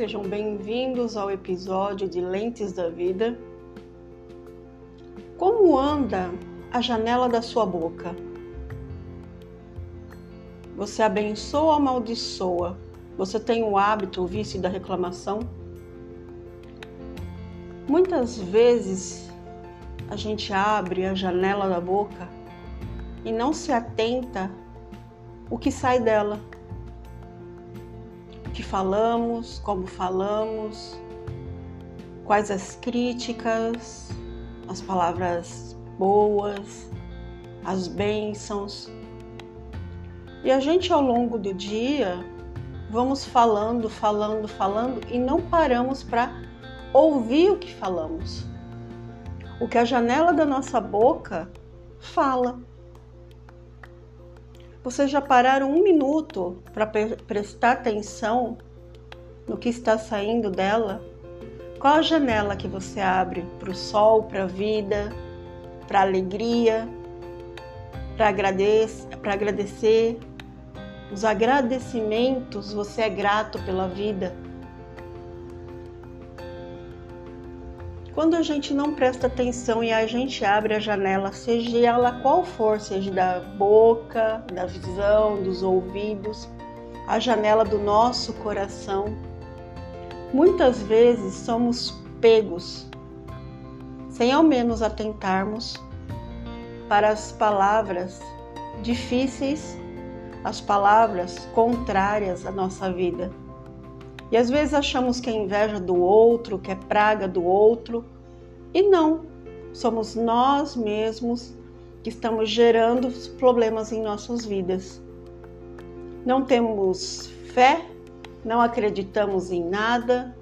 sejam bem-vindos ao episódio de Lentes da Vida. Como anda a janela da sua boca? Você abençoa ou amaldiçoa? Você tem o hábito, o vício da reclamação? Muitas vezes a gente abre a janela da boca e não se atenta o que sai dela que falamos, como falamos, quais as críticas, as palavras boas, as bênçãos. E a gente ao longo do dia vamos falando, falando, falando e não paramos para ouvir o que falamos. O que a janela da nossa boca fala. Vocês já pararam um minuto para prestar atenção no que está saindo dela? Qual a janela que você abre para o sol, para a vida, para a alegria, para agradecer? Os agradecimentos, você é grato pela vida Quando a gente não presta atenção e a gente abre a janela, seja ela qual for, seja da boca, da visão, dos ouvidos, a janela do nosso coração, muitas vezes somos pegos, sem ao menos atentarmos para as palavras difíceis, as palavras contrárias à nossa vida. E às vezes achamos que é inveja do outro, que é praga do outro, e não, somos nós mesmos que estamos gerando problemas em nossas vidas. Não temos fé, não acreditamos em nada,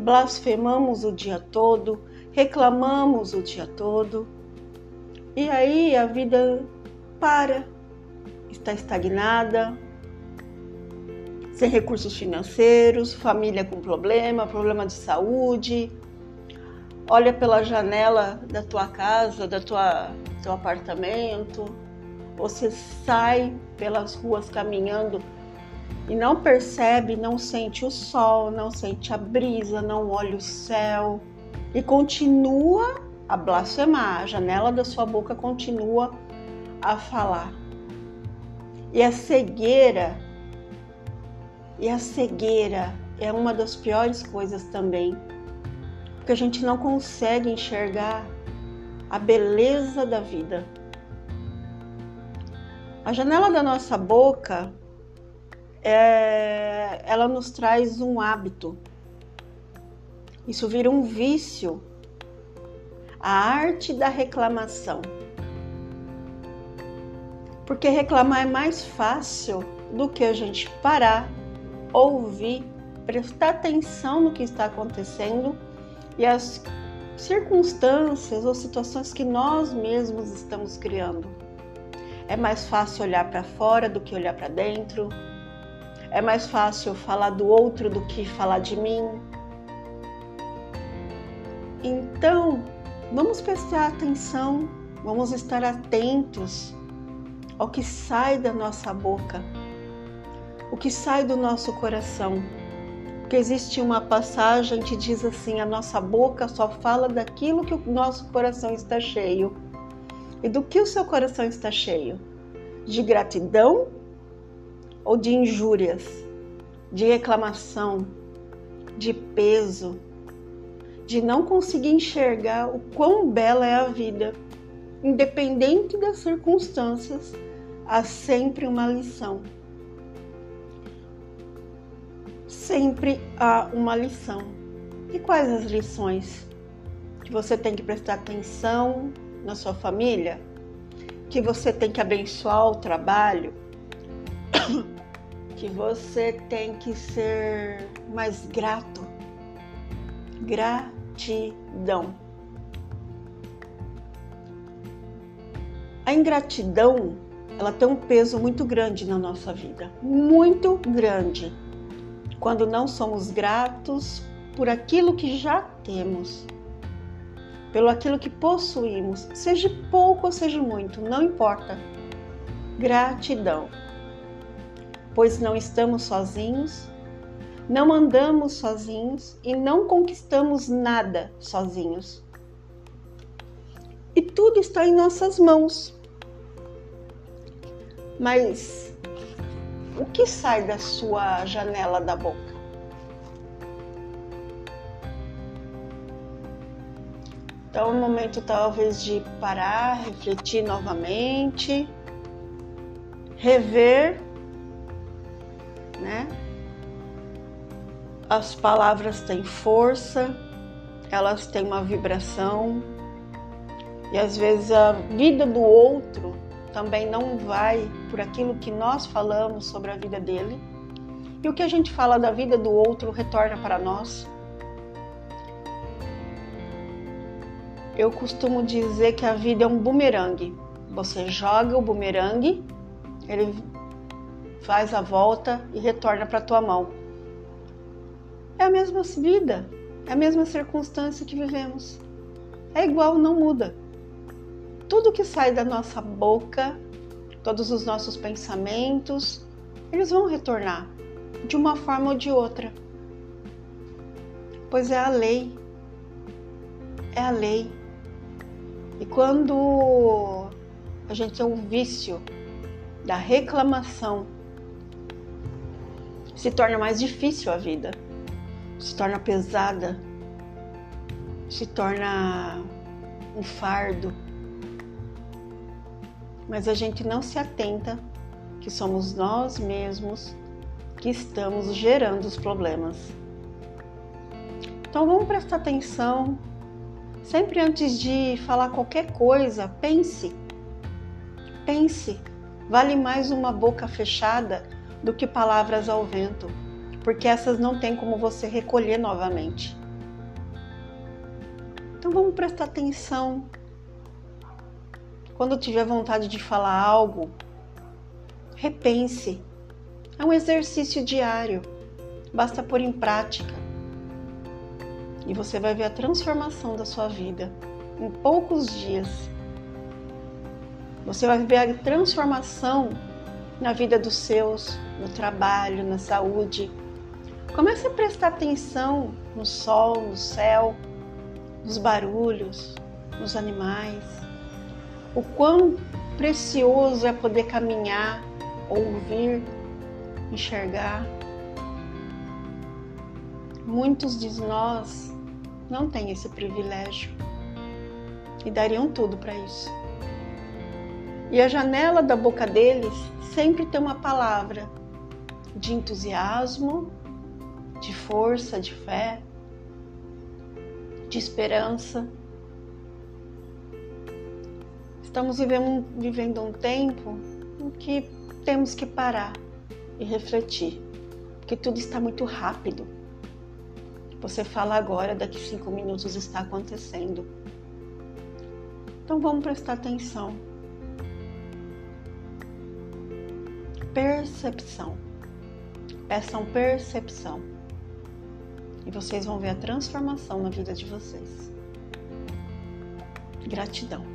blasfemamos o dia todo, reclamamos o dia todo, e aí a vida para, está estagnada, sem recursos financeiros, família com problema, problema de saúde. Olha pela janela da tua casa, da tua teu apartamento. Você sai pelas ruas caminhando e não percebe, não sente o sol, não sente a brisa, não olha o céu e continua a blasfemar. A janela da sua boca continua a falar. E a cegueira e a cegueira é uma das piores coisas também, porque a gente não consegue enxergar a beleza da vida. A janela da nossa boca, é, ela nos traz um hábito. Isso vira um vício. A arte da reclamação. Porque reclamar é mais fácil do que a gente parar ouvir, prestar atenção no que está acontecendo e as circunstâncias ou situações que nós mesmos estamos criando. É mais fácil olhar para fora do que olhar para dentro. É mais fácil falar do outro do que falar de mim. Então, vamos prestar atenção, vamos estar atentos ao que sai da nossa boca o que sai do nosso coração. Porque existe uma passagem que diz assim: a nossa boca só fala daquilo que o nosso coração está cheio. E do que o seu coração está cheio? De gratidão ou de injúrias, de reclamação, de peso, de não conseguir enxergar o quão bela é a vida. Independente das circunstâncias, há sempre uma lição. Sempre há uma lição. E quais as lições? Que você tem que prestar atenção na sua família, que você tem que abençoar o trabalho, que você tem que ser mais grato. Gratidão. A ingratidão, ela tem um peso muito grande na nossa vida, muito grande quando não somos gratos por aquilo que já temos, pelo aquilo que possuímos, seja pouco ou seja muito, não importa. Gratidão, pois não estamos sozinhos, Não andamos sozinhos e não conquistamos nada sozinhos. E tudo está em nossas mãos. Mas o que sai da sua janela da boca? Então é o momento talvez de parar, refletir novamente, rever, né? As palavras têm força, elas têm uma vibração, e às vezes a vida do outro também não vai por aquilo que nós falamos sobre a vida dele. E o que a gente fala da vida do outro retorna para nós. Eu costumo dizer que a vida é um bumerangue. Você joga o bumerangue, ele faz a volta e retorna para tua mão. É a mesma vida, é a mesma circunstância que vivemos. É igual, não muda. Tudo que sai da nossa boca, todos os nossos pensamentos, eles vão retornar de uma forma ou de outra. Pois é a lei. É a lei. E quando a gente tem um vício da reclamação, se torna mais difícil a vida se torna pesada, se torna um fardo. Mas a gente não se atenta que somos nós mesmos que estamos gerando os problemas. Então vamos prestar atenção. Sempre antes de falar qualquer coisa, pense. Pense. Vale mais uma boca fechada do que palavras ao vento porque essas não tem como você recolher novamente. Então vamos prestar atenção. Quando tiver vontade de falar algo, repense. É um exercício diário, basta pôr em prática. E você vai ver a transformação da sua vida em poucos dias. Você vai ver a transformação na vida dos seus, no trabalho, na saúde, Comece a prestar atenção no sol, no céu, nos barulhos, nos animais. O quão precioso é poder caminhar, ouvir, enxergar. Muitos de nós não têm esse privilégio e dariam tudo para isso. E a janela da boca deles sempre tem uma palavra de entusiasmo, de força, de fé, de esperança. Estamos vivendo, vivendo um tempo em que temos que parar e refletir, porque tudo está muito rápido. Você fala agora, daqui cinco minutos está acontecendo. Então vamos prestar atenção. Percepção. Peçam percepção e vocês vão ver a transformação na vida de vocês. Gratidão.